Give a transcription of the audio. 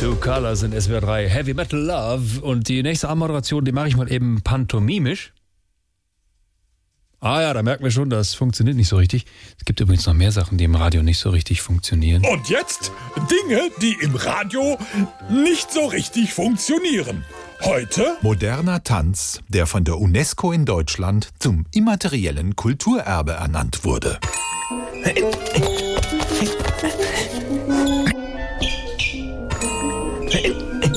Two Colors in SWR 3 Heavy Metal Love. Und die nächste Anmoderation, die mache ich mal eben pantomimisch. Ah ja, da merken wir schon, das funktioniert nicht so richtig. Es gibt übrigens noch mehr Sachen, die im Radio nicht so richtig funktionieren. Und jetzt Dinge, die im Radio nicht so richtig funktionieren. Heute Moderner Tanz, der von der UNESCO in Deutschland zum immateriellen Kulturerbe ernannt wurde. Hey, hey.